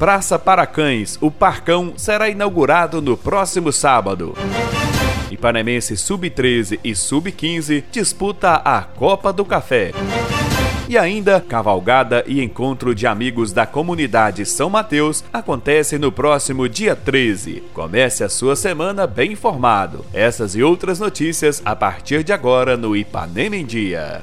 Praça para Cães, o Parcão será inaugurado no próximo sábado. Ipanemense Sub-13 e Sub-15 disputa a Copa do Café. E ainda, cavalgada e encontro de amigos da comunidade São Mateus acontece no próximo dia 13. Comece a sua semana bem informado. Essas e outras notícias a partir de agora no Ipanema em Dia.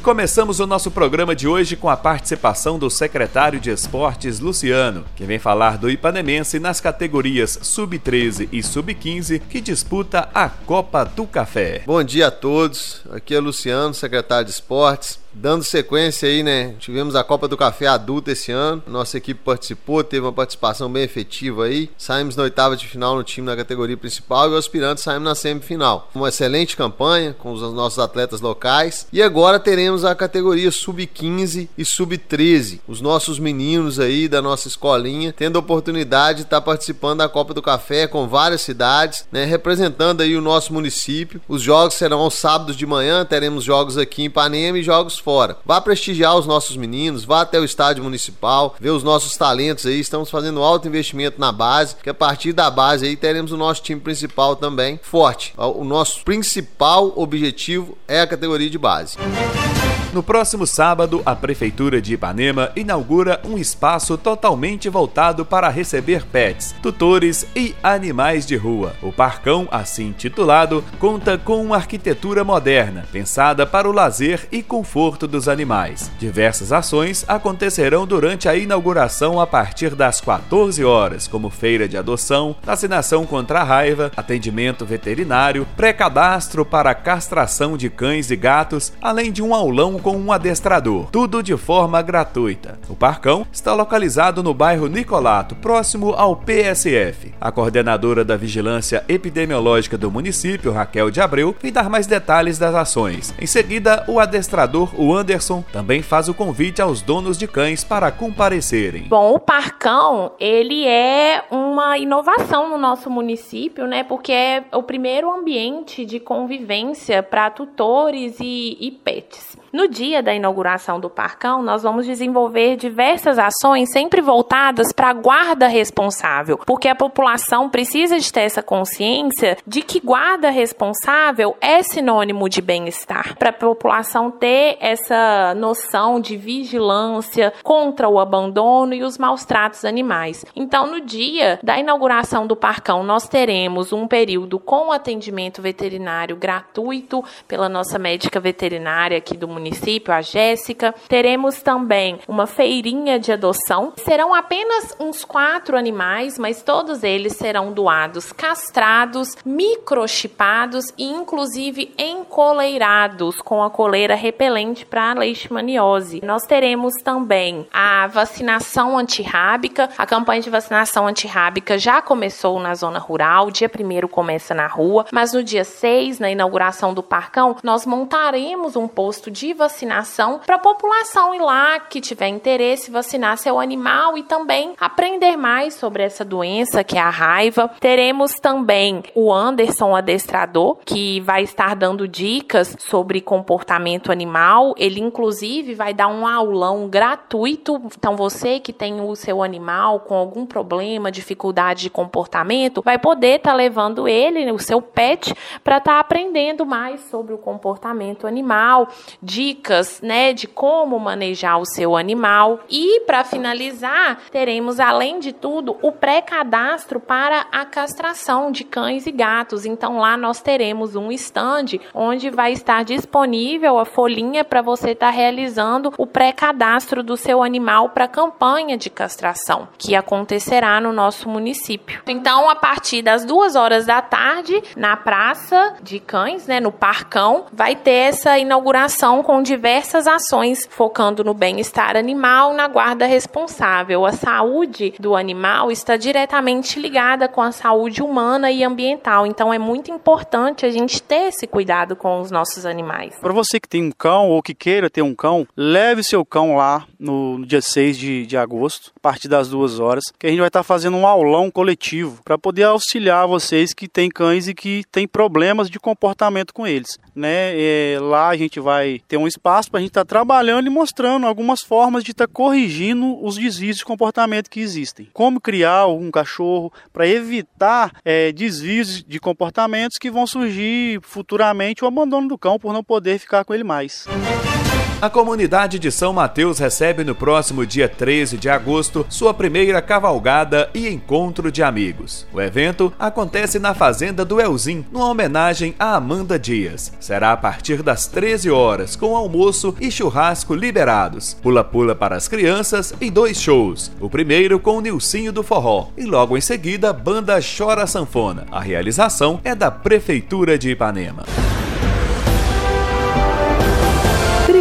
Começamos o nosso programa de hoje com a participação do secretário de Esportes, Luciano, que vem falar do Ipanemense nas categorias Sub-13 e Sub-15 que disputa a Copa do Café. Bom dia a todos, aqui é Luciano, secretário de Esportes. Dando sequência aí, né? Tivemos a Copa do Café adulta esse ano. Nossa equipe participou, teve uma participação bem efetiva aí. Saímos na oitava de final no time na categoria principal e o aspirante saímos na semifinal. Uma excelente campanha com os nossos atletas locais. E agora teremos a categoria sub-15 e sub-13. Os nossos meninos aí da nossa escolinha tendo a oportunidade de estar participando da Copa do Café com várias cidades, né? Representando aí o nosso município. Os jogos serão aos sábados de manhã, teremos jogos aqui em Ipanema e jogos fora. Vá prestigiar os nossos meninos, vá até o estádio municipal, ver os nossos talentos aí. Estamos fazendo alto investimento na base, que a partir da base aí teremos o nosso time principal também forte. O nosso principal objetivo é a categoria de base. No próximo sábado, a Prefeitura de Ipanema inaugura um espaço totalmente voltado para receber pets, tutores e animais de rua. O Parcão, assim titulado, conta com uma arquitetura moderna, pensada para o lazer e conforto dos animais. Diversas ações acontecerão durante a inauguração a partir das 14 horas, como feira de adoção, vacinação contra a raiva, atendimento veterinário, pré-cadastro para castração de cães e gatos, além de um aulão com um adestrador, tudo de forma gratuita. O Parcão está localizado no bairro Nicolato, próximo ao PSF. A coordenadora da Vigilância Epidemiológica do município, Raquel de Abreu, vem dar mais detalhes das ações. Em seguida, o adestrador, o Anderson, também faz o convite aos donos de cães para comparecerem. Bom, o Parcão, ele é uma inovação no nosso município, né? Porque é o primeiro ambiente de convivência para tutores e, e pets. No dia da inauguração do Parcão, nós vamos desenvolver diversas ações sempre voltadas para a guarda responsável, porque a população precisa de ter essa consciência de que guarda responsável é sinônimo de bem-estar, para a população ter essa noção de vigilância contra o abandono e os maus tratos animais. Então, no dia da inauguração do Parcão, nós teremos um período com atendimento veterinário gratuito pela nossa médica veterinária aqui do município município, a Jéssica. Teremos também uma feirinha de adoção. Serão apenas uns quatro animais, mas todos eles serão doados castrados, microchipados e inclusive encoleirados com a coleira repelente para a leishmaniose. Nós teremos também a vacinação antirrábica. A campanha de vacinação antirrábica já começou na zona rural, dia 1 começa na rua, mas no dia 6, na inauguração do Parcão, nós montaremos um posto de vacinação para a população ir lá que tiver interesse vacinar seu animal e também aprender mais sobre essa doença que é a raiva. Teremos também o Anderson adestrador que vai estar dando dicas sobre comportamento animal. Ele inclusive vai dar um aulão gratuito. Então você que tem o seu animal com algum problema, dificuldade de comportamento, vai poder estar tá levando ele, o seu pet, para estar tá aprendendo mais sobre o comportamento animal, de dicas, né, de como manejar o seu animal. E para finalizar, teremos além de tudo o pré-cadastro para a castração de cães e gatos. Então lá nós teremos um stand onde vai estar disponível a folhinha para você estar tá realizando o pré-cadastro do seu animal para a campanha de castração que acontecerá no nosso município. Então, a partir das duas horas da tarde, na Praça de Cães, né, no Parcão, vai ter essa inauguração com diversas ações focando no bem-estar animal, na guarda responsável. A saúde do animal está diretamente ligada com a saúde humana e ambiental. Então, é muito importante a gente ter esse cuidado com os nossos animais. Para você que tem um cão ou que queira ter um cão, leve seu cão lá no, dia 6 de, de agosto, a partir das duas horas, que a gente vai estar fazendo um aulão coletivo para poder auxiliar vocês que têm cães e que têm problemas de comportamento com eles. Né? E lá a gente vai ter um espaço para a gente estar tá trabalhando e mostrando algumas formas de estar tá corrigindo os desvios de comportamento que existem. Como criar um cachorro para evitar é, desvios de comportamentos que vão surgir futuramente o abandono do cão por não poder ficar com ele mais. A comunidade de São Mateus recebe no próximo dia 13 de agosto sua primeira cavalgada e encontro de amigos. O evento acontece na Fazenda do Elzim, numa homenagem a Amanda Dias. Será a partir das 13 horas, com almoço e churrasco liberados, pula-pula para as crianças e dois shows. O primeiro com o Nilcinho do Forró e logo em seguida Banda Chora Sanfona. A realização é da Prefeitura de Ipanema.